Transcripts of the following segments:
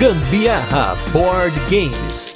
Gambiarra Board Games.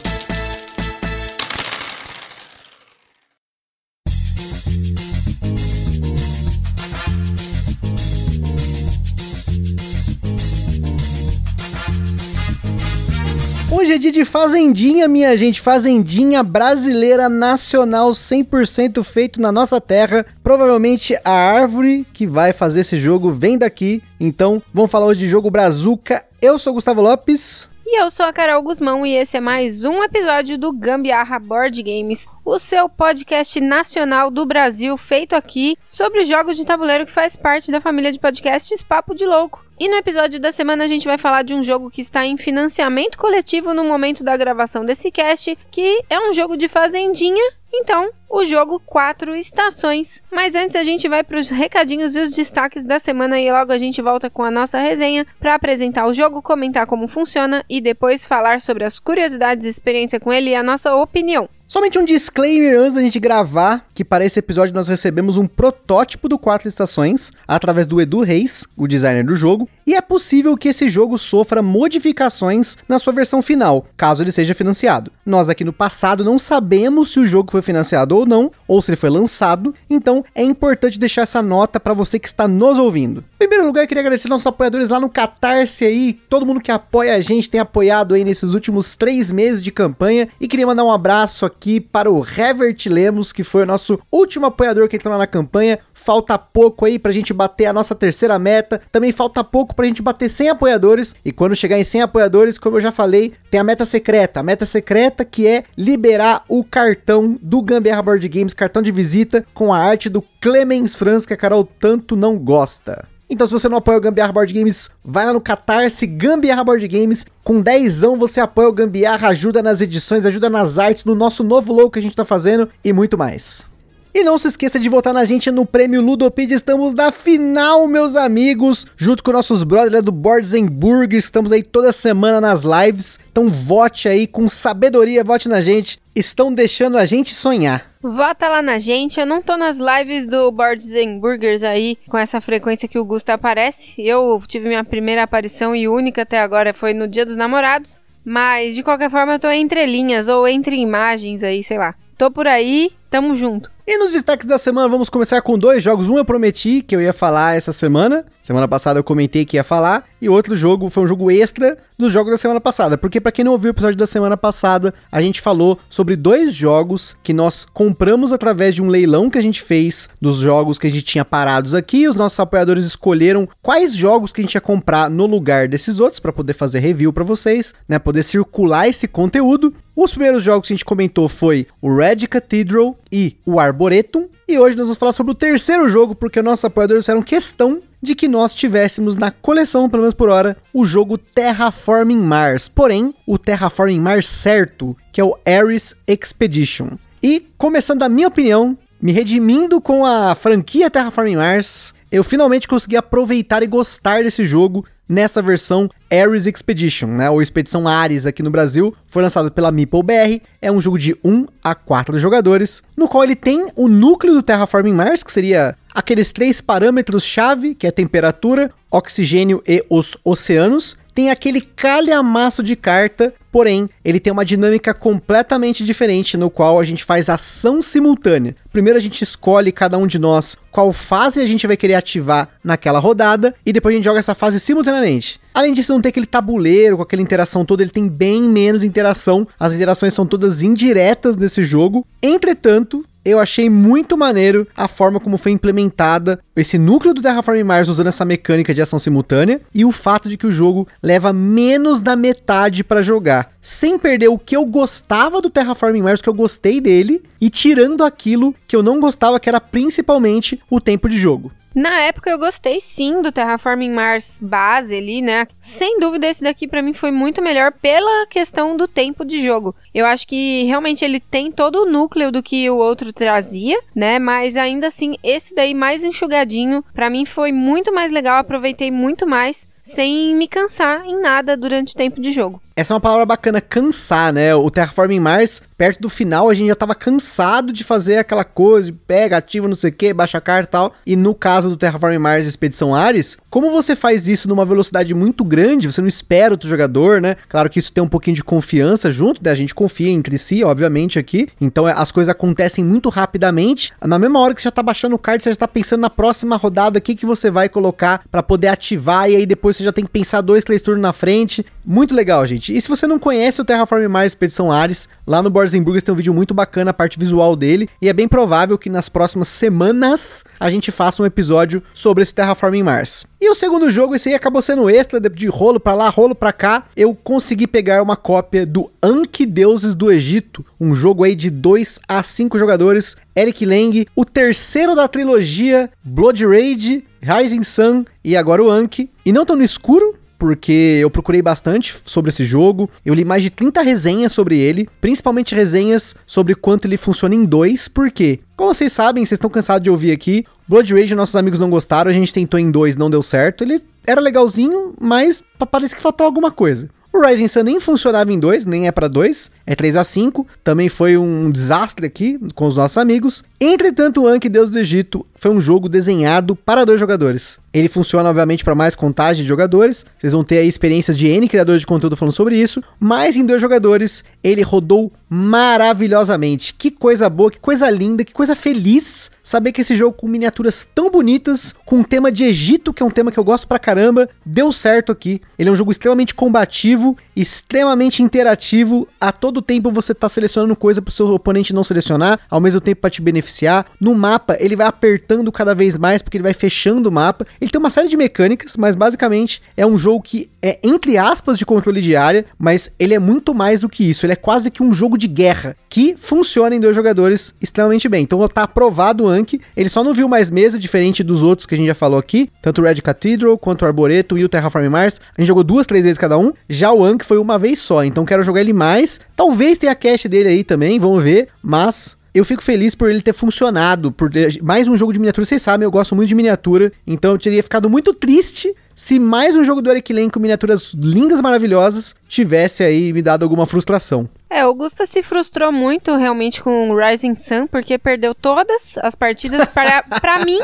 Hoje é dia de Fazendinha, minha gente. Fazendinha brasileira nacional, 100% feito na nossa terra. Provavelmente a árvore que vai fazer esse jogo vem daqui. Então, vamos falar hoje de jogo Brazuca. Eu sou Gustavo Lopes. E eu sou a Carol Guzmão e esse é mais um episódio do Gambiarra Board Games, o seu podcast nacional do Brasil feito aqui sobre jogos de tabuleiro que faz parte da família de podcasts Papo de Louco. E no episódio da semana a gente vai falar de um jogo que está em financiamento coletivo no momento da gravação desse cast, que é um jogo de fazendinha. Então, o jogo Quatro Estações. Mas antes a gente vai para os recadinhos e os destaques da semana e logo a gente volta com a nossa resenha para apresentar o jogo, comentar como funciona e depois falar sobre as curiosidades experiência com ele e a nossa opinião. Somente um disclaimer antes da gente gravar, que para esse episódio nós recebemos um protótipo do Quatro Estações, através do Edu Reis, o designer do jogo, e é possível que esse jogo sofra modificações na sua versão final, caso ele seja financiado. Nós aqui no passado não sabemos se o jogo foi financiado ou não, ou se ele foi lançado, então é importante deixar essa nota para você que está nos ouvindo. Primeiro lugar, queria agradecer nossos apoiadores lá no Catarse aí, todo mundo que apoia a gente tem apoiado aí nesses últimos três meses de campanha, e queria mandar um abraço aqui aqui para o Revert Lemos, que foi o nosso último apoiador que entrou lá na campanha. Falta pouco aí pra gente bater a nossa terceira meta. Também falta pouco pra gente bater 100 apoiadores. E quando chegar em 100 apoiadores, como eu já falei, tem a meta secreta. A meta secreta que é liberar o cartão do Gambiarra Board Games, cartão de visita, com a arte do Clemens Franz, que a Carol tanto não gosta. Então, se você não apoia o Gambiarra Board Games, vai lá no Catarse Gambiarra Board Games. Com 10 você apoia o Gambiarra, ajuda nas edições, ajuda nas artes, no nosso novo logo que a gente tá fazendo e muito mais. E não se esqueça de votar na gente no prêmio Ludopedia. Estamos na final, meus amigos, junto com nossos brothers do Boards and Burgers. Estamos aí toda semana nas lives. Então vote aí com sabedoria, vote na gente. Estão deixando a gente sonhar. Vota lá na gente. Eu não tô nas lives do Boards and Burgers aí com essa frequência que o Gusto aparece. Eu tive minha primeira aparição e única até agora foi no Dia dos Namorados. Mas de qualquer forma eu tô entre linhas ou entre imagens aí, sei lá. Tô por aí, tamo junto. E nos destaques da semana, vamos começar com dois jogos. Um eu prometi que eu ia falar essa semana. Semana passada eu comentei que ia falar. E outro jogo foi um jogo extra dos jogos da semana passada. Porque, para quem não ouviu o episódio da semana passada, a gente falou sobre dois jogos que nós compramos através de um leilão que a gente fez dos jogos que a gente tinha parados aqui. Os nossos apoiadores escolheram quais jogos que a gente ia comprar no lugar desses outros para poder fazer review para vocês, né? Poder circular esse conteúdo. Os primeiros jogos que a gente comentou foi o Red Cathedral e o Arboretum. E hoje nós vamos falar sobre o terceiro jogo, porque nossos apoiadores fizeram questão de que nós tivéssemos na coleção, pelo menos por hora, o jogo Terraforming Mars. Porém, o Terraforming Mars certo, que é o Ares Expedition. E, começando a minha opinião, me redimindo com a franquia Terraforming Mars, eu finalmente consegui aproveitar e gostar desse jogo nessa versão Ares Expedition, né, ou Expedição Ares aqui no Brasil, foi lançado pela Meeple BR, é um jogo de 1 a 4 jogadores, no qual ele tem o núcleo do Terraforming Mars, que seria aqueles três parâmetros-chave, que é temperatura, oxigênio e os oceanos, tem aquele calhamaço de carta, porém, ele tem uma dinâmica completamente diferente, no qual a gente faz ação simultânea. Primeiro a gente escolhe cada um de nós qual fase a gente vai querer ativar naquela rodada, e depois a gente joga essa fase simultaneamente. Além disso, não tem aquele tabuleiro com aquela interação toda, ele tem bem menos interação. As interações são todas indiretas nesse jogo. Entretanto, eu achei muito maneiro a forma como foi implementada esse núcleo do Terraforming Mars usando essa mecânica de ação simultânea e o fato de que o jogo leva menos da metade para jogar, sem perder o que eu gostava do Terraforming Mars, que eu gostei dele, e tirando aquilo que eu não gostava, que era principalmente o tempo de jogo. Na época eu gostei sim do Terraforming Mars base ali, né? Sem dúvida esse daqui para mim foi muito melhor pela questão do tempo de jogo. Eu acho que realmente ele tem todo o núcleo do que o outro trazia, né? Mas ainda assim esse daí mais enxugadinho para mim foi muito mais legal, aproveitei muito mais sem me cansar em nada durante o tempo de jogo. Essa é uma palavra bacana, cansar, né? O Terraforming Mars, perto do final, a gente já tava cansado de fazer aquela coisa, pega, ativa, não sei o que, baixa a carta e tal. E no caso do Terraforming Mars Expedição Ares, como você faz isso numa velocidade muito grande, você não espera outro jogador, né? Claro que isso tem um pouquinho de confiança junto, né? A gente confia entre si, obviamente, aqui. Então as coisas acontecem muito rapidamente. Na mesma hora que você já tá baixando o card, você já tá pensando na próxima rodada, o que, que você vai colocar para poder ativar, e aí depois você já tem que pensar dois, três turnos na frente. Muito legal, gente. E se você não conhece o Terraform Mars Expedição Ares, lá no Boards Burgers tem um vídeo muito bacana, a parte visual dele, e é bem provável que nas próximas semanas a gente faça um episódio sobre esse Terraforming Mars. E o segundo jogo, esse aí acabou sendo extra, de rolo para lá, rolo para cá. Eu consegui pegar uma cópia do Anki Deuses do Egito, um jogo aí de 2 a 5 jogadores. Eric Lang, o terceiro da trilogia Blood Rage, Rising Sun e agora o Anki. E não tão no escuro, porque eu procurei bastante sobre esse jogo. Eu li mais de 30 resenhas sobre ele, principalmente resenhas sobre quanto ele funciona em dois, porque, como vocês sabem, vocês estão cansados de ouvir aqui, Blood Rage nossos amigos não gostaram, a gente tentou em dois, não deu certo. Ele era legalzinho, mas parece que faltou alguma coisa. O Rising Sun nem funcionava em 2, nem é para 2, é 3 a 5 Também foi um desastre aqui com os nossos amigos. Entretanto, o Anki Deus do Egito foi um jogo desenhado para dois jogadores. Ele funciona, obviamente, para mais contagem de jogadores. Vocês vão ter aí experiências de N criadores de conteúdo falando sobre isso. Mas em dois jogadores, ele rodou maravilhosamente. Que coisa boa, que coisa linda, que coisa feliz saber que esse jogo com miniaturas tão bonitas, com um tema de Egito, que é um tema que eu gosto pra caramba, deu certo aqui. Ele é um jogo extremamente combativo, extremamente interativo. A todo tempo você tá selecionando coisa pro seu oponente não selecionar, ao mesmo tempo para te beneficiar. No mapa, ele vai apertando cada vez mais porque ele vai fechando o mapa. Ele tem uma série de mecânicas, mas basicamente é um jogo que é entre aspas de controle de área, mas ele é muito mais do que isso. Ele é quase que um jogo de guerra que funciona em dois jogadores extremamente bem. Então tá aprovado o Anki. Ele só não viu mais mesa, diferente dos outros que a gente já falou aqui, tanto o Red Cathedral quanto o Arboreto e o Terraform Mars. A gente jogou duas, três vezes cada um. Já o Anki foi uma vez só, então quero jogar ele mais. Talvez tenha a cache dele aí também, vamos ver, mas eu fico feliz por ele ter funcionado, por ter mais um jogo de miniatura. Vocês sabem, eu gosto muito de miniatura, então eu teria ficado muito triste se mais um jogo do Eric Lane com miniaturas lindas, maravilhosas, tivesse aí me dado alguma frustração. É, o Gusta se frustrou muito realmente com o Rising Sun, porque perdeu todas as partidas para, para mim.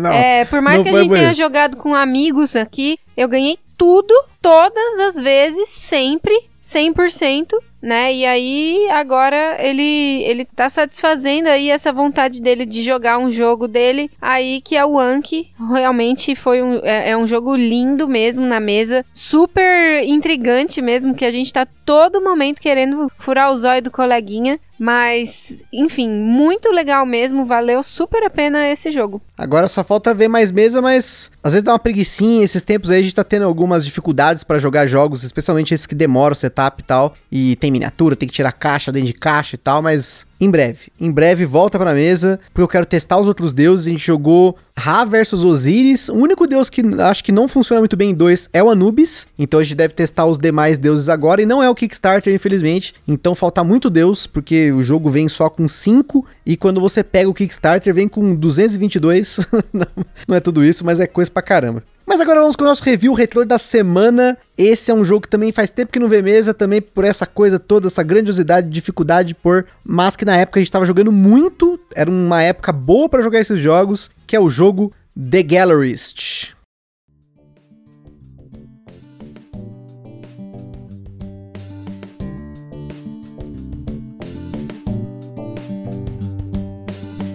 não, é, por mais que a gente tenha jogado com amigos aqui, eu ganhei tudo, todas as vezes, sempre, 100% né? E aí agora ele ele tá satisfazendo aí essa vontade dele de jogar um jogo dele aí que é o Anki. Realmente foi um é, é, um jogo lindo mesmo na mesa, super intrigante mesmo que a gente tá todo momento querendo furar o zóio do coleguinha. Mas, enfim, muito legal mesmo, valeu super a pena esse jogo. Agora só falta ver mais mesa, mas às vezes dá uma preguiçinha, esses tempos aí a gente tá tendo algumas dificuldades para jogar jogos, especialmente esses que demoram o setup e tal, e tem miniatura, tem que tirar caixa dentro de caixa e tal, mas em breve. Em breve volta pra mesa, porque eu quero testar os outros deuses. A gente jogou Ra versus Osiris. O único deus que acho que não funciona muito bem em dois é o Anubis. Então a gente deve testar os demais deuses agora. E não é o Kickstarter, infelizmente. Então falta muito deus, porque o jogo vem só com 5. E quando você pega o Kickstarter, vem com 222. não é tudo isso, mas é coisa pra caramba. Mas agora vamos com o nosso review retrô da semana. Esse é um jogo que também faz tempo que não vê mesa, também por essa coisa toda, essa grandiosidade, dificuldade por, mas que na época a gente estava jogando muito, era uma época boa para jogar esses jogos, que é o jogo The Gallerist.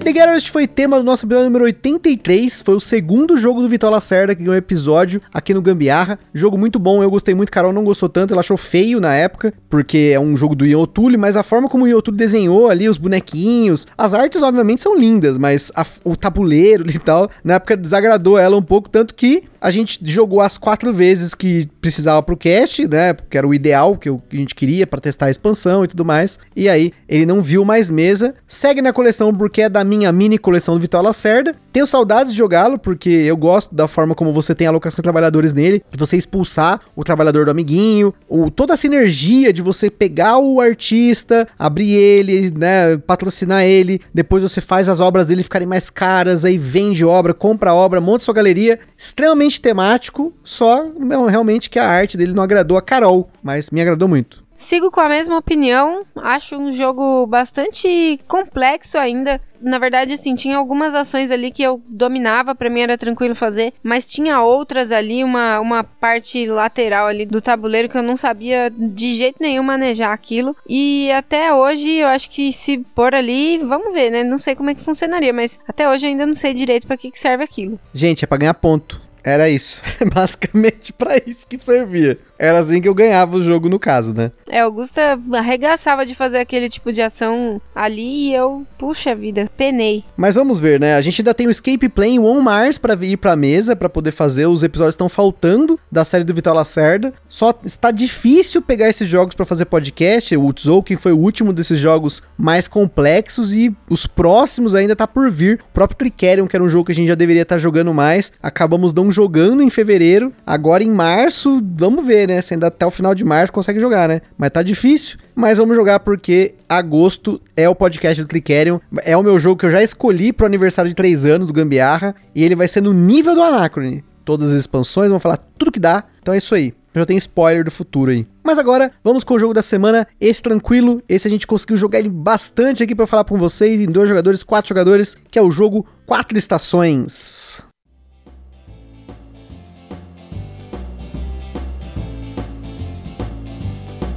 The Gallerist foi tema do nosso episódio número 83, foi o segundo jogo do Vitor Lacerda que ganhou episódio aqui no Gambiarra. Jogo muito bom, eu gostei muito, Carol não gostou tanto, ela achou feio na época, porque é um jogo do Ian O'Toole, mas a forma como o Ian O'Toole desenhou ali os bonequinhos, as artes obviamente são lindas, mas a, o tabuleiro e tal, na época desagradou ela um pouco, tanto que a gente jogou as quatro vezes que precisava pro cast, né? Porque era o ideal que, que a gente queria para testar a expansão e tudo mais. E aí, ele não viu mais mesa. Segue na coleção porque é da minha mini coleção do Vitória Lacerda. Tenho saudades de jogá-lo, porque eu gosto da forma como você tem alocação de trabalhadores nele, de você expulsar o trabalhador do amiguinho, o, toda a sinergia de você pegar o artista, abrir ele, né, patrocinar ele, depois você faz as obras dele ficarem mais caras, aí vende obra, compra obra, monta sua galeria, extremamente temático, só realmente que a arte dele não agradou a Carol, mas me agradou muito. Sigo com a mesma opinião. Acho um jogo bastante complexo ainda. Na verdade, assim, tinha algumas ações ali que eu dominava, pra mim era tranquilo fazer, mas tinha outras ali, uma, uma parte lateral ali do tabuleiro que eu não sabia de jeito nenhum manejar aquilo. E até hoje, eu acho que se pôr ali, vamos ver, né? Não sei como é que funcionaria, mas até hoje eu ainda não sei direito para que, que serve aquilo. Gente, é pra ganhar ponto. Era isso. Basicamente para isso que servia. Era assim que eu ganhava o jogo no caso, né? É, Augusta arregaçava de fazer aquele tipo de ação ali e eu, puxa vida, penei. Mas vamos ver, né? A gente ainda tem o Escape Plane One Mars para ir pra mesa para poder fazer. Os episódios estão faltando da série do Vital Lacerda. Só está difícil pegar esses jogos para fazer podcast. O Tzouken foi o último desses jogos mais complexos e os próximos ainda tá por vir. O próprio Tricerion, que era um jogo que a gente já deveria estar tá jogando mais, acabamos não jogando em fevereiro. Agora em março, vamos ver, né? Se ainda até o final de março consegue jogar, né? Mas tá difícil. Mas vamos jogar porque agosto é o podcast do Tricerion. É o meu jogo que eu já escolhi pro aniversário de 3 anos do Gambiarra. E ele vai ser no nível do Anacrone. Todas as expansões, vamos falar tudo que dá. Então é isso aí. Já tem spoiler do futuro aí. Mas agora, vamos com o jogo da semana. Esse tranquilo, esse a gente conseguiu jogar ele bastante aqui para falar com vocês em dois jogadores, quatro jogadores, que é o jogo Quatro Estações.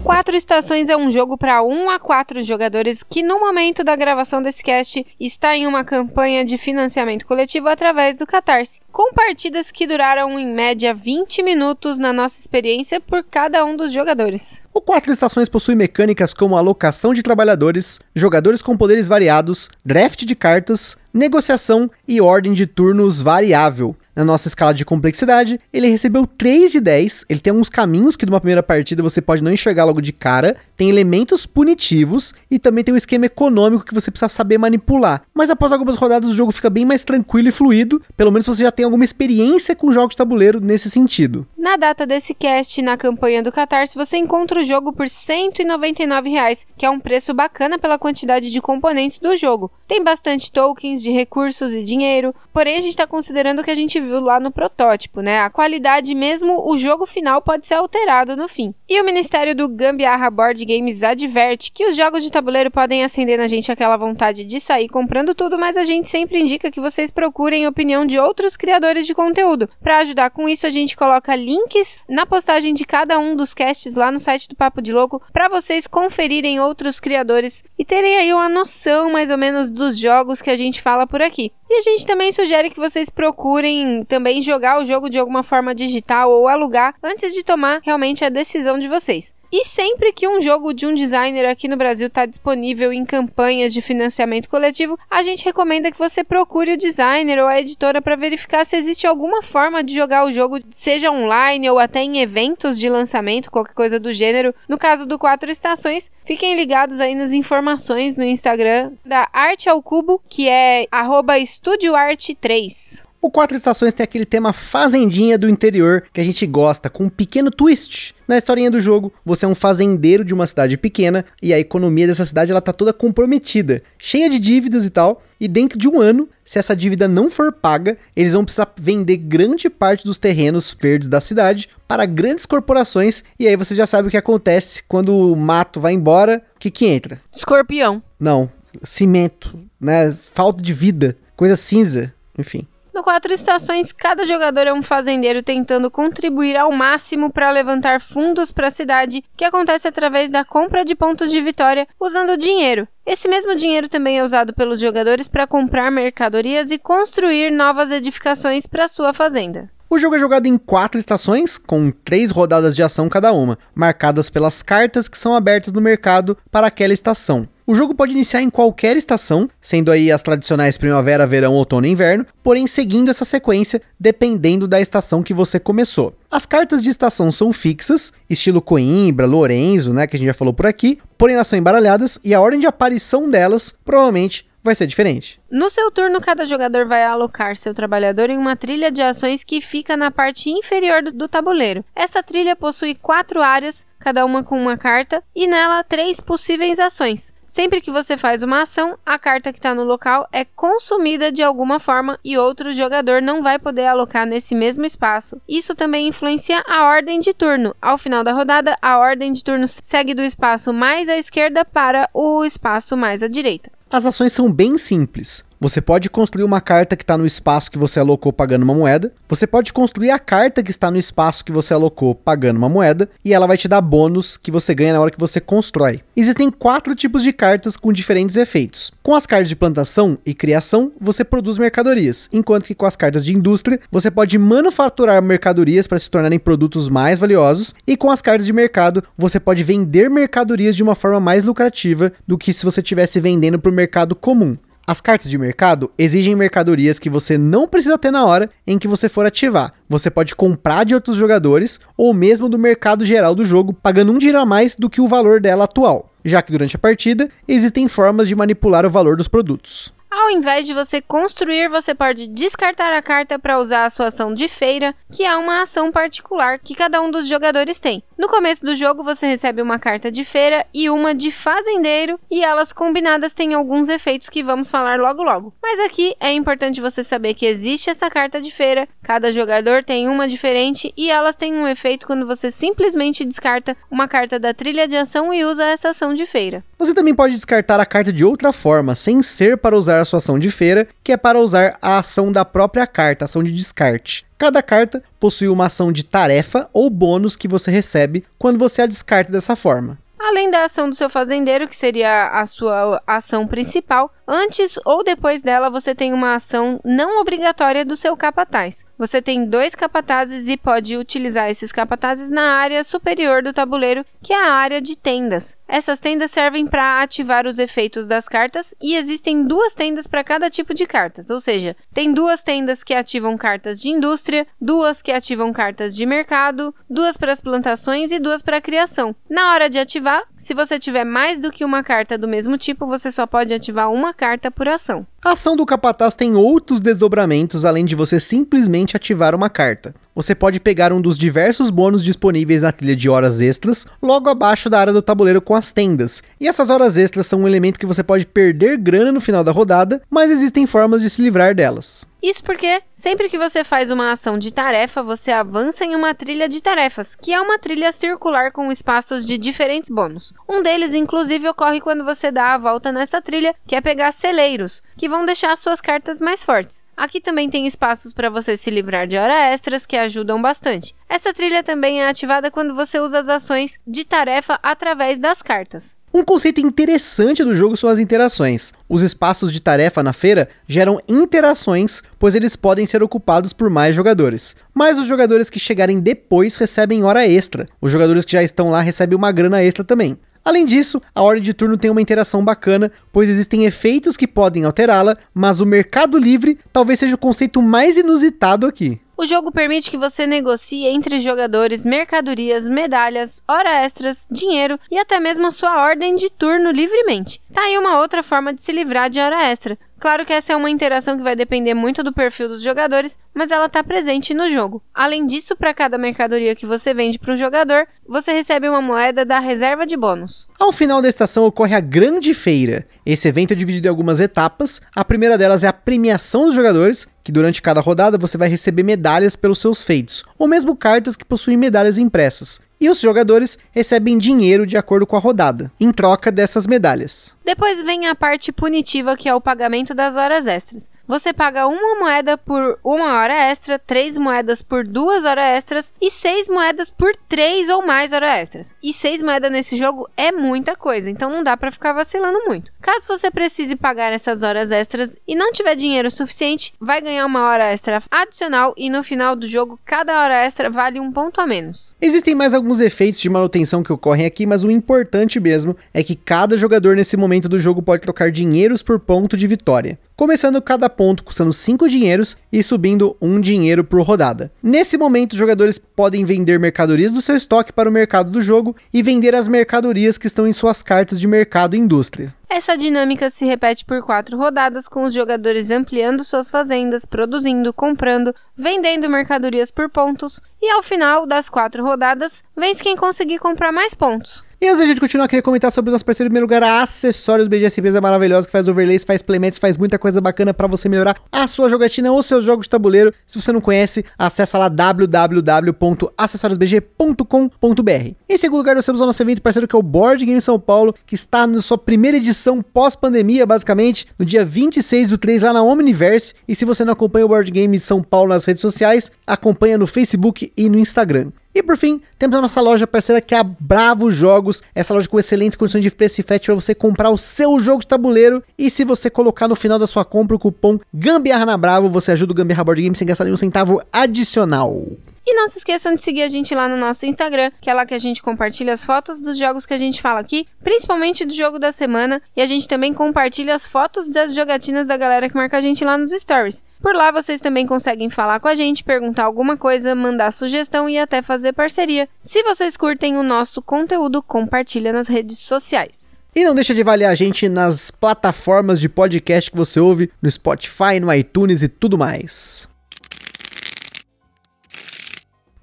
Quatro Estações é um jogo para 1 a 4 jogadores que, no momento da gravação desse cast, está em uma campanha de financiamento coletivo através do Catarse, com partidas que duraram em média 20 minutos na nossa experiência por cada um dos jogadores. O Quatro Estações possui mecânicas como alocação de trabalhadores, jogadores com poderes variados, draft de cartas, negociação e ordem de turnos variável. Na nossa escala de complexidade, ele recebeu 3 de 10. Ele tem alguns caminhos que numa primeira partida você pode não enxergar logo de cara, tem elementos punitivos e também tem um esquema econômico que você precisa saber manipular. Mas após algumas rodadas o jogo fica bem mais tranquilo e fluido, pelo menos você já tem alguma experiência com jogos de tabuleiro nesse sentido. Na data desse cast, na campanha do Catarse, você encontra o jogo por 199 reais, que é um preço bacana pela quantidade de componentes do jogo. Tem bastante tokens de recursos e dinheiro, porém a gente está considerando que a gente viu lá no protótipo, né? A qualidade mesmo, o jogo final pode ser alterado no fim. E o Ministério do Gambiarra Board Games adverte que os jogos de tabuleiro podem acender na gente aquela vontade de sair comprando tudo, mas a gente sempre indica que vocês procurem opinião de outros criadores de conteúdo. Para ajudar com isso, a gente coloca links na postagem de cada um dos casts lá no site do Papo de Louco para vocês conferirem outros criadores e terem aí uma noção mais ou menos dos jogos que a gente fala por aqui. E a gente também sugere que vocês procurem também jogar o jogo de alguma forma digital ou alugar antes de tomar realmente a decisão de vocês. E sempre que um jogo de um designer aqui no Brasil está disponível em campanhas de financiamento coletivo, a gente recomenda que você procure o designer ou a editora para verificar se existe alguma forma de jogar o jogo, seja online ou até em eventos de lançamento, qualquer coisa do gênero. No caso do Quatro Estações, fiquem ligados aí nas informações no Instagram da Arte ao Cubo, que é estudioarte3. O Quatro Estações tem aquele tema fazendinha do interior que a gente gosta, com um pequeno twist. Na historinha do jogo, você é um fazendeiro de uma cidade pequena e a economia dessa cidade ela tá toda comprometida, cheia de dívidas e tal. E dentro de um ano, se essa dívida não for paga, eles vão precisar vender grande parte dos terrenos verdes da cidade para grandes corporações. E aí você já sabe o que acontece quando o mato vai embora, o que que entra? Escorpião. Não, cimento, né? Falta de vida, coisa cinza, enfim. No Quatro Estações, cada jogador é um fazendeiro tentando contribuir ao máximo para levantar fundos para a cidade, que acontece através da compra de pontos de vitória usando dinheiro. Esse mesmo dinheiro também é usado pelos jogadores para comprar mercadorias e construir novas edificações para sua fazenda. O jogo é jogado em quatro estações, com três rodadas de ação cada uma, marcadas pelas cartas que são abertas no mercado para aquela estação. O jogo pode iniciar em qualquer estação, sendo aí as tradicionais primavera, verão, outono e inverno, porém seguindo essa sequência dependendo da estação que você começou. As cartas de estação são fixas, estilo Coimbra, Lorenzo, né, que a gente já falou por aqui, porém elas são embaralhadas e a ordem de aparição delas provavelmente vai ser diferente. No seu turno, cada jogador vai alocar seu trabalhador em uma trilha de ações que fica na parte inferior do, tabuleiro. Essa trilha possui quatro áreas, cada uma com uma carta, e nela três possíveis ações. Sempre que você faz uma ação, a carta que está no local é consumida de alguma forma e outro jogador não vai poder alocar nesse mesmo espaço. Isso também influencia a ordem de turno. Ao final da rodada, a ordem de turno segue do espaço mais à esquerda para o espaço mais à direita. As ações são bem simples. Você pode construir uma carta que está no espaço que você alocou pagando uma moeda. Você pode construir a carta que está no espaço que você alocou pagando uma moeda. E ela vai te dar bônus que você ganha na hora que você constrói. Existem quatro tipos de cartas com diferentes efeitos. Com as cartas de plantação e criação, você produz mercadorias. Enquanto que com as cartas de indústria, você pode manufaturar mercadorias para se tornarem produtos mais valiosos. E com as cartas de mercado, você pode vender mercadorias de uma forma mais lucrativa do que se você estivesse vendendo para o mercado comum. As cartas de mercado exigem mercadorias que você não precisa ter na hora em que você for ativar. Você pode comprar de outros jogadores ou mesmo do mercado geral do jogo, pagando um dinheiro a mais do que o valor dela atual, já que durante a partida existem formas de manipular o valor dos produtos. Ao invés de você construir, você pode descartar a carta para usar a sua ação de feira, que é uma ação particular que cada um dos jogadores tem. No começo do jogo, você recebe uma carta de feira e uma de fazendeiro, e elas combinadas têm alguns efeitos que vamos falar logo logo. Mas aqui é importante você saber que existe essa carta de feira, cada jogador tem uma diferente e elas têm um efeito quando você simplesmente descarta uma carta da trilha de ação e usa essa ação de feira. Você também pode descartar a carta de outra forma, sem ser para usar a sua ação de feira, que é para usar a ação da própria carta, ação de descarte. Cada carta possui uma ação de tarefa ou bônus que você recebe quando você a descarta dessa forma. Além da ação do seu fazendeiro, que seria a sua ação principal, antes ou depois dela você tem uma ação não obrigatória do seu capataz. Você tem dois capatazes e pode utilizar esses capatazes na área superior do tabuleiro, que é a área de tendas. Essas tendas servem para ativar os efeitos das cartas e existem duas tendas para cada tipo de cartas, ou seja, tem duas tendas que ativam cartas de indústria, duas que ativam cartas de mercado, duas para as plantações e duas para a criação. Na hora de ativar, se você tiver mais do que uma carta do mesmo tipo, você só pode ativar uma carta por ação. A ação do capataz tem outros desdobramentos além de você simplesmente ativar uma carta. Você pode pegar um dos diversos bônus disponíveis na trilha de horas extras, logo abaixo da área do tabuleiro com as tendas. E essas horas extras são um elemento que você pode perder grana no final da rodada, mas existem formas de se livrar delas. Isso porque sempre que você faz uma ação de tarefa, você avança em uma trilha de tarefas, que é uma trilha circular com espaços de diferentes bônus. Um deles, inclusive, ocorre quando você dá a volta nessa trilha, que é pegar celeiros, que vão deixar suas cartas mais fortes. Aqui também tem espaços para você se livrar de horas extras que ajudam bastante. Essa trilha também é ativada quando você usa as ações de tarefa através das cartas. Um conceito interessante do jogo são as interações. Os espaços de tarefa na feira geram interações, pois eles podem ser ocupados por mais jogadores. Mas os jogadores que chegarem depois recebem hora extra. Os jogadores que já estão lá recebem uma grana extra também. Além disso, a ordem de turno tem uma interação bacana, pois existem efeitos que podem alterá-la, mas o mercado livre talvez seja o conceito mais inusitado aqui. O jogo permite que você negocie entre jogadores mercadorias, medalhas, hora extras, dinheiro e até mesmo a sua ordem de turno livremente. Tá aí uma outra forma de se livrar de hora extra. Claro que essa é uma interação que vai depender muito do perfil dos jogadores, mas ela está presente no jogo. Além disso, para cada mercadoria que você vende para um jogador, você recebe uma moeda da reserva de bônus. Ao final da estação ocorre a Grande Feira. Esse evento é dividido em algumas etapas. A primeira delas é a premiação dos jogadores, que durante cada rodada você vai receber medalhas pelos seus feitos, ou mesmo cartas que possuem medalhas impressas. E os jogadores recebem dinheiro de acordo com a rodada, em troca dessas medalhas. Depois vem a parte punitiva, que é o pagamento das horas extras. Você paga uma moeda por uma hora extra, três moedas por duas horas extras e seis moedas por três ou mais horas extras. E seis moedas nesse jogo é muita coisa, então não dá para ficar vacilando muito. Caso você precise pagar essas horas extras e não tiver dinheiro suficiente, vai ganhar uma hora extra adicional e no final do jogo cada hora extra vale um ponto a menos. Existem mais alguns efeitos de manutenção que ocorrem aqui, mas o importante mesmo é que cada jogador nesse momento do jogo pode trocar dinheiros por ponto de vitória. Começando cada ponto, custando 5 dinheiros e subindo 1 dinheiro por rodada. Nesse momento, os jogadores podem vender mercadorias do seu estoque para o mercado do jogo e vender as mercadorias que estão em suas cartas de mercado e indústria. Essa dinâmica se repete por quatro rodadas, com os jogadores ampliando suas fazendas, produzindo, comprando, vendendo mercadorias por pontos, e ao final das quatro rodadas, vence quem conseguir comprar mais pontos. E antes da gente continuar, queria comentar sobre o nosso parceiro em primeiro lugar, a Acessórios BGS, empresa maravilhosa que faz overlays, faz playmats, faz muita coisa bacana para você melhorar a sua jogatina ou seus jogos de tabuleiro. Se você não conhece, acessa lá www.acessoriosbg.com.br. Em segundo lugar, nós temos o nosso evento parceiro que é o Board Game São Paulo, que está na sua primeira edição pós-pandemia, basicamente, no dia 26 do 3 lá na Omniverse. E se você não acompanha o Board Game São Paulo nas redes sociais, acompanha no Facebook e no Instagram. E por fim, temos a nossa loja parceira que é a Bravo Jogos, essa loja com excelentes condições de preço e frete para você comprar o seu jogo de tabuleiro. E se você colocar no final da sua compra o cupom Gambiarra na Bravo, você ajuda o Gambiarra Board Game sem gastar nenhum centavo adicional. E não se esqueçam de seguir a gente lá no nosso Instagram, que é lá que a gente compartilha as fotos dos jogos que a gente fala aqui, principalmente do jogo da semana, e a gente também compartilha as fotos das jogatinas da galera que marca a gente lá nos stories. Por lá vocês também conseguem falar com a gente, perguntar alguma coisa, mandar sugestão e até fazer parceria. Se vocês curtem o nosso conteúdo, compartilha nas redes sociais. E não deixa de avaliar a gente nas plataformas de podcast que você ouve, no Spotify, no iTunes e tudo mais.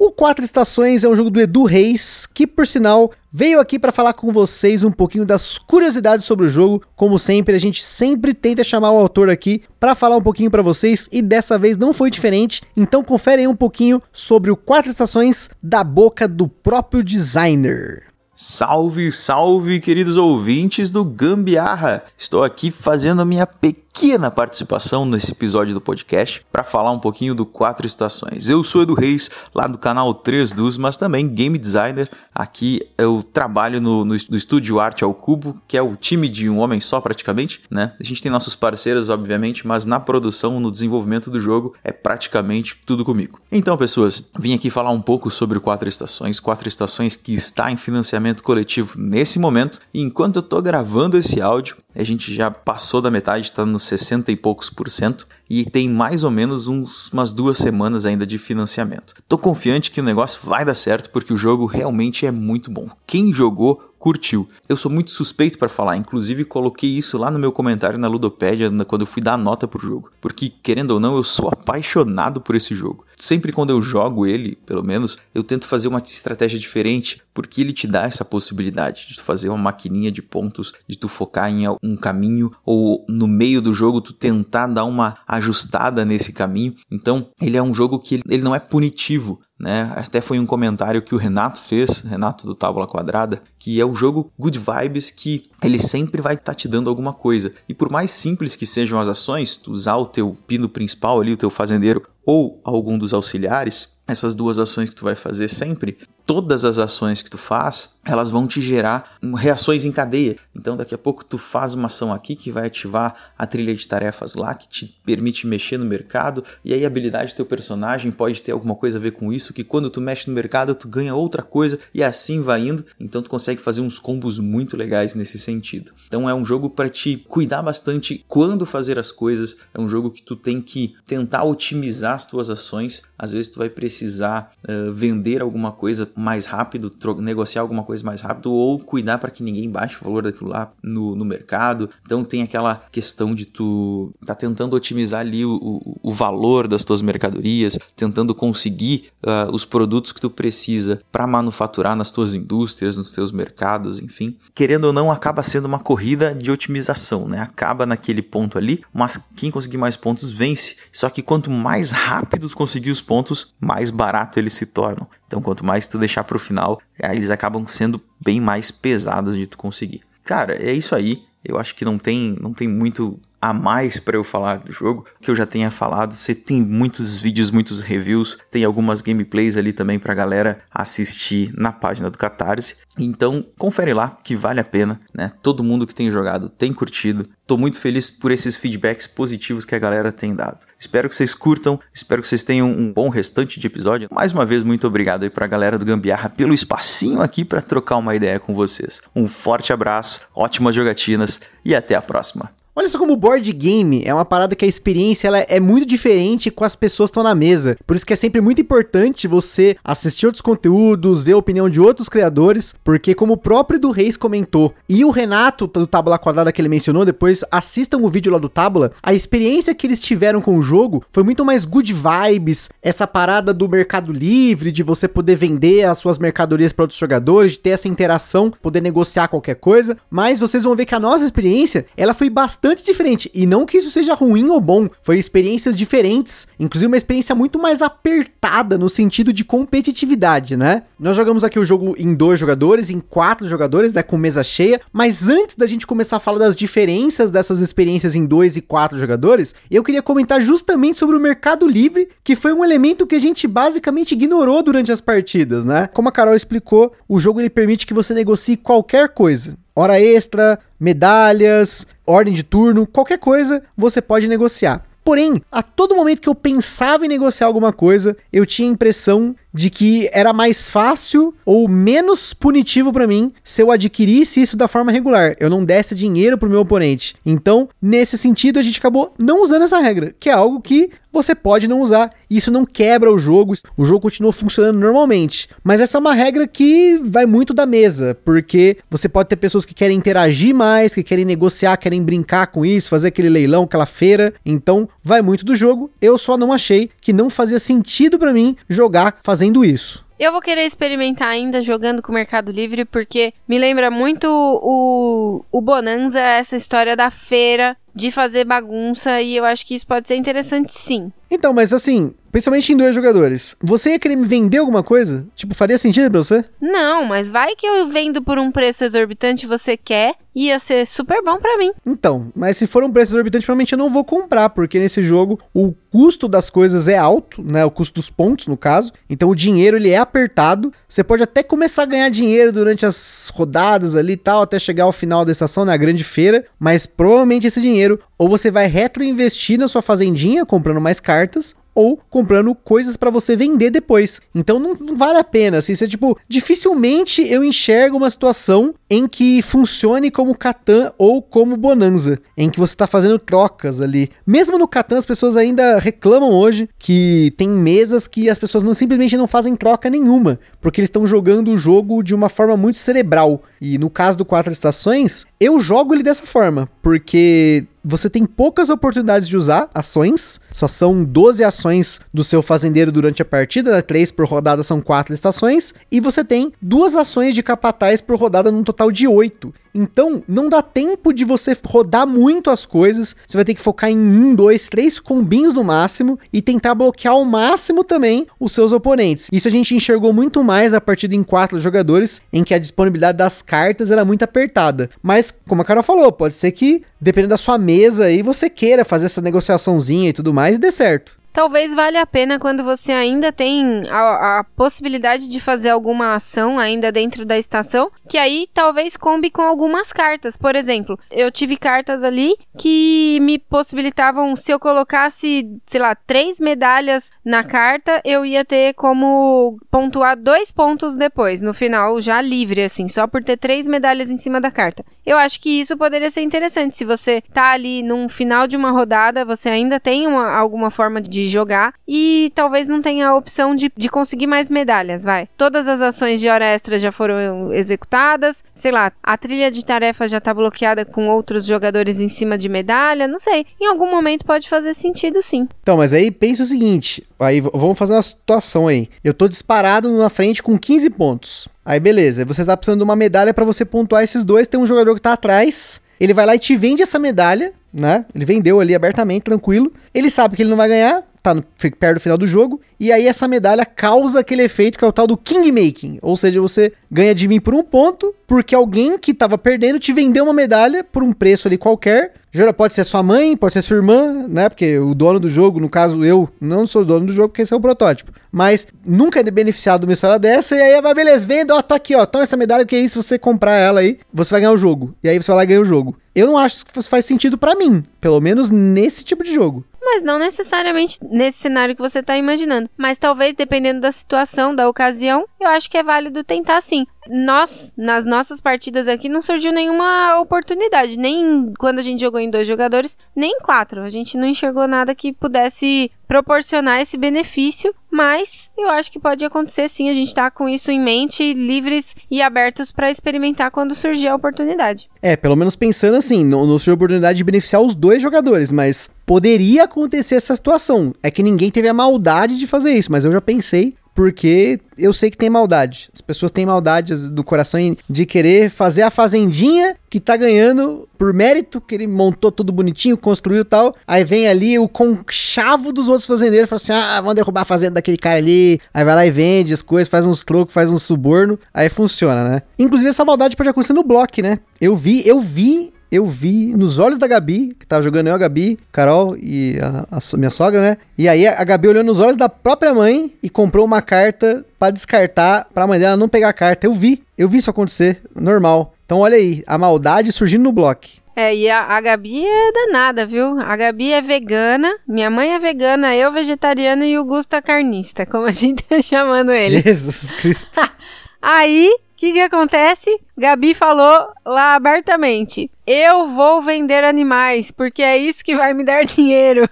O Quatro Estações é um jogo do Edu Reis, que por sinal veio aqui para falar com vocês um pouquinho das curiosidades sobre o jogo. Como sempre, a gente sempre tenta chamar o autor aqui para falar um pouquinho para vocês e dessa vez não foi diferente. Então confere aí um pouquinho sobre o Quatro Estações da boca do próprio designer. Salve, salve, queridos ouvintes do Gambiarra! Estou aqui fazendo a minha pequena participação nesse episódio do podcast para falar um pouquinho do Quatro Estações. Eu sou Edu Reis, lá do canal 3 dos, mas também game designer. Aqui eu trabalho no, no, no estúdio Arte ao Cubo, que é o time de um homem só praticamente, né? A gente tem nossos parceiros, obviamente, mas na produção, no desenvolvimento do jogo, é praticamente tudo comigo. Então, pessoas, vim aqui falar um pouco sobre o Quatro Estações, Quatro Estações que está em financiamento coletivo nesse momento. E enquanto eu tô gravando esse áudio, a gente já passou da metade, está nos 60 e poucos por cento e tem mais ou menos uns, umas duas semanas ainda de financiamento. Tô confiante que o negócio vai dar certo porque o jogo realmente é muito bom. Quem jogou curtiu. Eu sou muito suspeito para falar, inclusive coloquei isso lá no meu comentário na Ludopédia quando eu fui dar a nota pro jogo, porque querendo ou não, eu sou apaixonado por esse jogo. Sempre quando eu jogo ele, pelo menos, eu tento fazer uma estratégia diferente, porque ele te dá essa possibilidade de tu fazer uma maquininha de pontos, de tu focar em um caminho ou no meio do jogo tu tentar dar uma ajustada nesse caminho. Então, ele é um jogo que ele não é punitivo, né? Até foi um comentário que o Renato fez, Renato do Tábula Quadrada, que é o jogo Good Vibes que ele sempre vai estar tá te dando alguma coisa. E por mais simples que sejam as ações, tu usar o teu pino principal ali, o teu fazendeiro, ou algum dos auxiliares, essas duas ações que tu vai fazer sempre, todas as ações que tu faz, elas vão te gerar reações em cadeia. Então daqui a pouco tu faz uma ação aqui que vai ativar a trilha de tarefas lá, que te permite mexer no mercado, e aí a habilidade do teu personagem pode ter alguma coisa a ver com isso, que quando tu mexe no mercado tu ganha outra coisa, e assim vai indo, então tu consegue fazer uns combos muito legais nesse sentido. Então é um jogo para te cuidar bastante quando fazer as coisas, é um jogo que tu tem que tentar otimizar as tuas ações, às vezes tu vai precisar uh, vender alguma coisa mais rápido, negociar alguma coisa mais rápido ou cuidar para que ninguém baixe o valor daquilo lá no, no mercado. Então tem aquela questão de tu tá tentando otimizar ali o, o, o valor das tuas mercadorias, tentando conseguir uh, os produtos que tu precisa para manufaturar nas tuas indústrias, nos teus mercados, enfim. Querendo ou não, acaba sendo uma corrida de otimização, né? Acaba naquele ponto ali, mas quem conseguir mais pontos vence. Só que quanto mais rápido tu conseguir os pontos, mais barato eles se tornam. Então, quanto mais tu deixar para o final, eles acabam sendo bem mais pesados de tu conseguir. Cara, é isso aí. Eu acho que não tem, não tem muito a mais para eu falar do jogo, que eu já tenha falado. Você tem muitos vídeos, muitos reviews, tem algumas gameplays ali também pra galera assistir na página do Catarse. Então, confere lá que vale a pena, né? Todo mundo que tem jogado tem curtido. Tô muito feliz por esses feedbacks positivos que a galera tem dado. Espero que vocês curtam, espero que vocês tenham um bom restante de episódio. Mais uma vez, muito obrigado aí pra galera do Gambiarra pelo espacinho aqui para trocar uma ideia com vocês. Um forte abraço, ótimas jogatinas e até a próxima. Olha só como o board game é uma parada que a experiência ela é muito diferente com as pessoas que estão na mesa. Por isso que é sempre muito importante você assistir outros conteúdos, ver a opinião de outros criadores, porque como o próprio do Reis comentou, e o Renato do Tábula Quadrada que ele mencionou, depois assistam o vídeo lá do Tábula, a experiência que eles tiveram com o jogo foi muito mais good vibes, essa parada do mercado livre, de você poder vender as suas mercadorias para outros jogadores, de ter essa interação, poder negociar qualquer coisa, mas vocês vão ver que a nossa experiência, ela foi bastante diferente, e não que isso seja ruim ou bom, foi experiências diferentes, inclusive uma experiência muito mais apertada no sentido de competitividade, né? Nós jogamos aqui o jogo em dois jogadores, em quatro jogadores, né, com mesa cheia, mas antes da gente começar a falar das diferenças dessas experiências em dois e quatro jogadores, eu queria comentar justamente sobre o Mercado Livre, que foi um elemento que a gente basicamente ignorou durante as partidas, né? Como a Carol explicou, o jogo ele permite que você negocie qualquer coisa. Hora extra, medalhas, ordem de turno, qualquer coisa você pode negociar. Porém, a todo momento que eu pensava em negociar alguma coisa, eu tinha a impressão de que era mais fácil ou menos punitivo para mim se eu adquirisse isso da forma regular, eu não desse dinheiro pro meu oponente. Então, nesse sentido, a gente acabou não usando essa regra, que é algo que você pode não usar. Isso não quebra o jogo, o jogo continua funcionando normalmente. Mas essa é uma regra que vai muito da mesa, porque você pode ter pessoas que querem interagir mais, que querem negociar, querem brincar com isso, fazer aquele leilão, aquela feira. Então, vai muito do jogo. Eu só não achei que não fazia sentido para mim jogar fazendo isso. Eu vou querer experimentar ainda jogando com o Mercado Livre, porque me lembra muito o, o Bonanza, essa história da feira, de fazer bagunça, e eu acho que isso pode ser interessante sim. Então, mas assim, principalmente em dois jogadores, você ia querer me vender alguma coisa? Tipo, faria sentido pra você? Não, mas vai que eu vendo por um preço exorbitante você quer, ia ser super bom pra mim. Então, mas se for um preço exorbitante, provavelmente eu não vou comprar, porque nesse jogo o custo das coisas é alto, né? O custo dos pontos, no caso. Então o dinheiro ele é apertado. Você pode até começar a ganhar dinheiro durante as rodadas ali e tal, até chegar ao final da estação, na grande feira, mas provavelmente esse dinheiro ou você vai retroinvestir na sua fazendinha comprando mais cartas, ou comprando coisas para você vender depois. Então não, vale a pena, assim, você tipo, dificilmente eu enxergo uma situação em que funcione como Catan ou como Bonanza, em que você está fazendo trocas ali. Mesmo no Catan as pessoas ainda reclamam hoje que tem mesas que as pessoas não simplesmente não fazem troca nenhuma, porque eles estão jogando o jogo de uma forma muito cerebral. E no caso do Quatro Estações, eu jogo ele dessa forma, porque você tem poucas oportunidades de usar ações, só são 12 ações do seu fazendeiro durante a partida, né? 3 por rodada são 4 estações, e você tem duas ações de capataz por rodada num total de 8. Então, não dá tempo de você rodar muito as coisas. Você vai ter que focar em um, dois, três combinhos no máximo e tentar bloquear ao máximo também os seus oponentes. Isso a gente enxergou muito mais a partida em quatro jogadores, em que a disponibilidade das cartas era muito apertada. Mas, como a Carol falou, pode ser que, dependendo da sua mesa aí, você queira fazer essa negociaçãozinha e tudo mais e dê certo. Talvez valha a pena quando você ainda tem a, a, possibilidade de fazer alguma ação ainda dentro da estação, que aí talvez combe com algumas cartas. Por exemplo, eu tive cartas ali que me possibilitavam, se eu colocasse, sei lá, três medalhas na carta, eu ia ter como pontuar dois pontos depois, no final, já livre, assim, só por ter três medalhas em cima da carta. Eu acho que isso poderia ser interessante. Se você tá ali num final de uma rodada, você ainda tem uma, alguma forma de de jogar e talvez não tenha a opção de, de conseguir mais medalhas, vai. Todas as ações de hora extra já foram executadas, sei lá, a trilha de tarefas já tá bloqueada com outros jogadores em cima de medalha, não sei. Em algum momento pode fazer sentido sim. Então, mas aí pensa o seguinte, aí vamos fazer uma situação aí. Eu tô disparado na frente com 15 pontos. Aí beleza, você tá precisando de uma medalha para você pontuar esses dois, tem um jogador que tá atrás, ele vai lá e te vende essa medalha, né? Ele vendeu ali abertamente, tranquilo. Ele sabe que ele não vai ganhar, tá no, perto do final do jogo, e aí essa medalha causa aquele efeito que é o tal do king making, ou seja, você ganha de mim por um ponto, porque alguém que tava perdendo te vendeu uma medalha por um preço ali qualquer. Jura, pode ser sua mãe, pode ser sua irmã, né? Porque o dono do jogo, no caso eu, não sou dono do jogo, porque esse é o protótipo. Mas nunca é beneficiado de uma história dessa, e aí vai, beleza, vendo, ó, tá aqui, ó, toma essa medalha, que aí se você comprar ela aí, você vai ganhar o jogo. E aí você vai lá e ganha o jogo. Eu não acho que faz sentido para mim, pelo menos nesse tipo de jogo. Mas não necessariamente nesse cenário que você tá imaginando. Mas talvez, dependendo da situação, da ocasião, eu acho que é válido tentar sim. Nós, nas nossas partidas aqui, não surgiu nenhuma oportunidade. Nem quando a gente jogou em dois jogadores, nem em quatro. A gente não enxergou nada que pudesse proporcionar esse benefício, mas eu acho que pode acontecer sim. A gente tá com isso em mente, livres e abertos para experimentar quando surgir a oportunidade. É, pelo menos pensando assim, não, não surgiu a oportunidade de beneficiar os dois jogadores, mas poderia acontecer essa situação. É que ninguém teve a maldade de fazer isso, mas eu já pensei porque eu sei que tem maldade. As pessoas têm maldade do coração de querer fazer a fazendinha que tá ganhando por mérito, que ele montou tudo bonitinho, construiu tal. Aí vem ali o conchavo dos outros fazendeiros, fala assim: ah, vamos derrubar a fazenda daquele cara ali. Aí vai lá e vende as coisas, faz uns trocos, faz um suborno. Aí funciona, né? Inclusive, essa maldade pode acontecer no bloco, né? Eu vi, eu vi eu vi nos olhos da Gabi, que tava jogando eu, a Gabi, Carol e a, a minha sogra, né? E aí a Gabi olhou nos olhos da própria mãe e comprou uma carta para descartar, pra mãe dela não pegar a carta. Eu vi, eu vi isso acontecer, normal. Então olha aí, a maldade surgindo no bloco. É, e a, a Gabi é danada, viu? A Gabi é vegana, minha mãe é vegana, eu vegetariano e o Gusta é carnista, como a gente tá chamando ele. Jesus Cristo. Aí, o que, que acontece? Gabi falou lá abertamente: Eu vou vender animais, porque é isso que vai me dar dinheiro.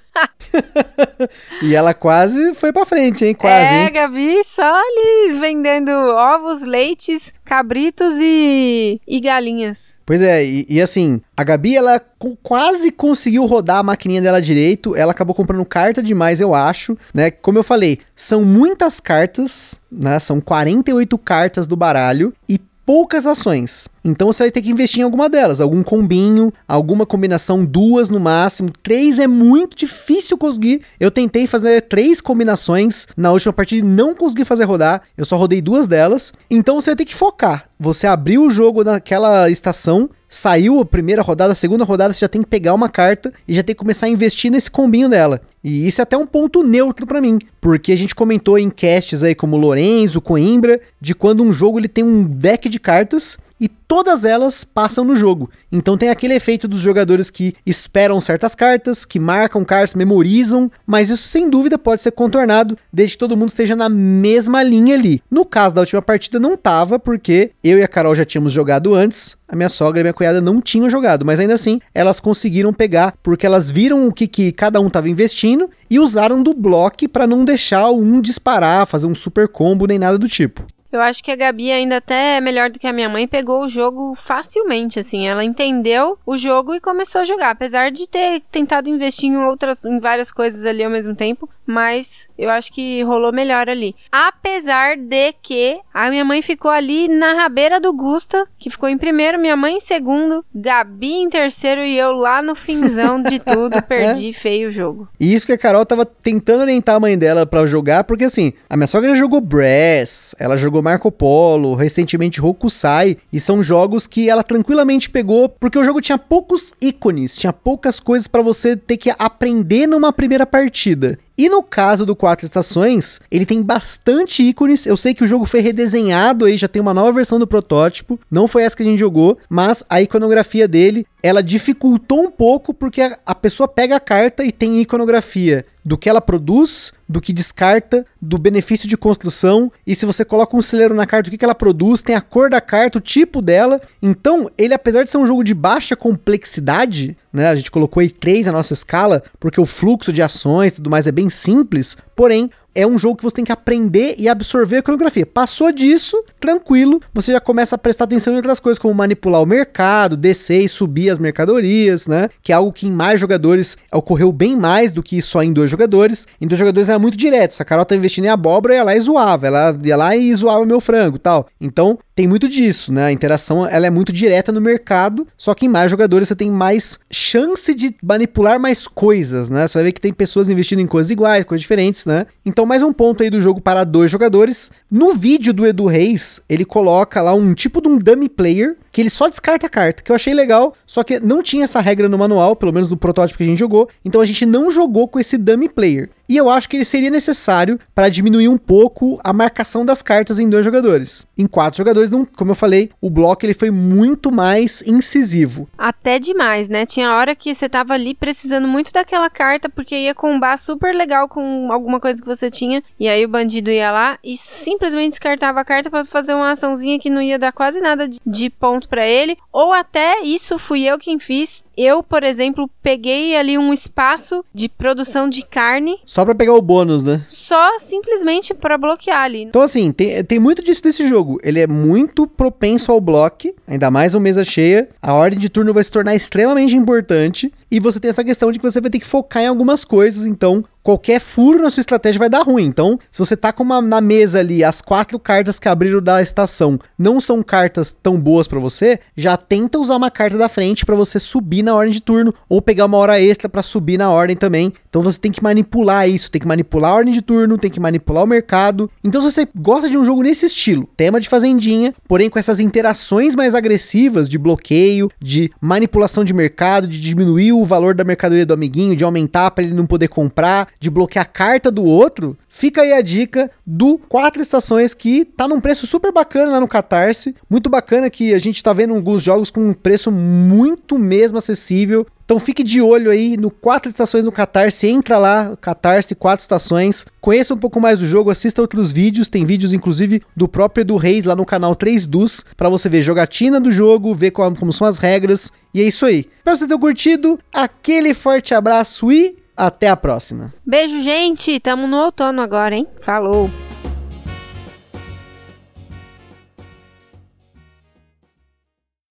e ela quase foi pra frente, hein? Quase. É, hein? Gabi só ali vendendo ovos, leites, cabritos e, e galinhas. Pois é, e, e, assim, a Gabi, ela quase conseguiu rodar a maquininha dela direito, ela acabou comprando carta demais, eu acho, né? Como eu falei, são muitas cartas, né? São 48 cartas do baralho, e poucas ações. Então você vai ter que investir em alguma delas, algum combinho, alguma combinação, duas no máximo. Três é muito difícil conseguir. Eu tentei fazer três combinações na última partida e não consegui fazer rodar. Eu só rodei duas delas. Então você vai ter que focar. Você abriu o jogo naquela estação, saiu a primeira rodada, a segunda rodada, você já tem que pegar uma carta e já tem que começar a investir nesse combinho dela. E isso é até um ponto neutro para mim, porque a gente comentou em casts aí como Lorenzo, Coimbra, de quando um jogo ele tem um deck de cartas e todas elas passam no jogo. Então tem aquele efeito dos jogadores que esperam certas cartas, que marcam cartas, memorizam, mas isso sem dúvida pode ser contornado desde que todo mundo esteja na mesma linha ali. No caso da última partida não tava, porque eu e a Carol já tínhamos jogado antes, a minha sogra e a minha cunhada não tinham jogado, mas ainda assim elas conseguiram pegar porque elas viram o que, que cada um estava investindo e usaram do bloco para não deixar um disparar, fazer um super combo nem nada do tipo. Eu acho que a Gabi ainda até é melhor do que a minha mãe, pegou o jogo facilmente, assim. Ela entendeu o jogo e começou a jogar. Apesar de ter tentado investir em outras, em várias coisas ali ao mesmo tempo, mas eu acho que rolou melhor ali. Apesar de que a minha mãe ficou ali na rabeira do Gusta, que ficou em primeiro, minha mãe em segundo, Gabi em terceiro e eu lá no finzão de tudo, perdi feio o jogo. E isso que a Carol tava tentando orientar a mãe dela para jogar, porque assim, a minha sogra já jogou Brass, ela jogou Marco Polo, recentemente Hokusai, e são jogos que ela tranquilamente pegou, porque o jogo tinha poucos ícones, tinha poucas coisas para você ter que aprender numa primeira partida. E no caso do Quatro Estações, ele tem bastante ícones. Eu sei que o jogo foi redesenhado aí, já tem uma nova versão do protótipo. Não foi essa que a gente jogou, mas a iconografia dele, ela dificultou um pouco porque a pessoa pega a carta e tem iconografia do que ela produz, do que descarta, do benefício de construção, e se você coloca um celeiro na carta, o que, que ela produz, tem a cor da carta, o tipo dela. Então, ele, apesar de ser um jogo de baixa complexidade, né? A gente colocou aí 3 na nossa escala, porque o fluxo de ações e tudo mais é bem simples, porém, é um jogo que você tem que aprender e absorver a coreografia. Passou disso, tranquilo, você já começa a prestar atenção em outras coisas, como manipular o mercado, descer e subir as mercadorias, né? Que é algo que em mais jogadores ocorreu bem mais do que só em dois jogadores. Em dois jogadores era muito direto. Se a Carol tá investindo em abóbora, ela ia lá e zoava. Ela ia lá e zoava meu frango tal. Então, tem muito disso, né? A interação ela é muito direta no mercado, só que em mais jogadores você tem mais chance de manipular mais coisas, né? Você vai ver que tem pessoas investindo em coisas iguais, coisas diferentes, né? Então, mais um ponto aí do jogo para dois jogadores. No vídeo do Edu Reis, ele coloca lá um tipo de um dummy player que ele só descarta a carta, que eu achei legal, só que não tinha essa regra no manual, pelo menos no protótipo que a gente jogou, então a gente não jogou com esse dummy player. E eu acho que ele seria necessário para diminuir um pouco a marcação das cartas em dois jogadores. Em quatro jogadores, não, como eu falei, o bloco ele foi muito mais incisivo. Até demais, né? Tinha hora que você tava ali precisando muito daquela carta porque ia combar super legal com alguma coisa que você tinha e aí o bandido ia lá e simplesmente descartava a carta para fazer uma açãozinha que não ia dar quase nada de ponto para ele, ou até isso fui eu quem fiz. Eu, por exemplo, peguei ali um espaço de produção de carne. Só pra pegar o bônus, né? Só simplesmente para bloquear ali. Então, assim, tem, tem muito disso desse jogo. Ele é muito propenso ao bloco, ainda mais uma mesa cheia. A ordem de turno vai se tornar extremamente importante. E você tem essa questão de que você vai ter que focar em algumas coisas. Então, qualquer furo na sua estratégia vai dar ruim. Então, se você tá com uma na mesa ali, as quatro cartas que abriram da estação não são cartas tão boas para você, já tenta usar uma carta da frente para você subir na ordem de turno ou pegar uma hora extra para subir na ordem também. Então você tem que manipular isso, tem que manipular a ordem de turno, tem que manipular o mercado. Então se você gosta de um jogo nesse estilo, tema de fazendinha, porém com essas interações mais agressivas de bloqueio, de manipulação de mercado, de diminuir o valor da mercadoria do amiguinho, de aumentar para ele não poder comprar, de bloquear a carta do outro, fica aí a dica do Quatro Estações que tá num preço super bacana lá no Catarse. Muito bacana que a gente tá vendo alguns jogos com um preço muito mesmo acessível. Então fique de olho aí no Quatro Estações no Catarse, entra lá, Catarse Quatro Estações, conheça um pouco mais do jogo, assista outros vídeos, tem vídeos inclusive do próprio Edu Reis lá no canal 3 Dus, para você ver jogatina do jogo, ver como, como são as regras, e é isso aí. Espero que você tenha curtido, aquele forte abraço e até a próxima. Beijo, gente. Tamo no outono agora, hein? Falou.